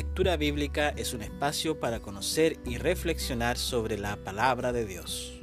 La Lectura Bíblica es un espacio para conocer y reflexionar sobre la palabra de Dios.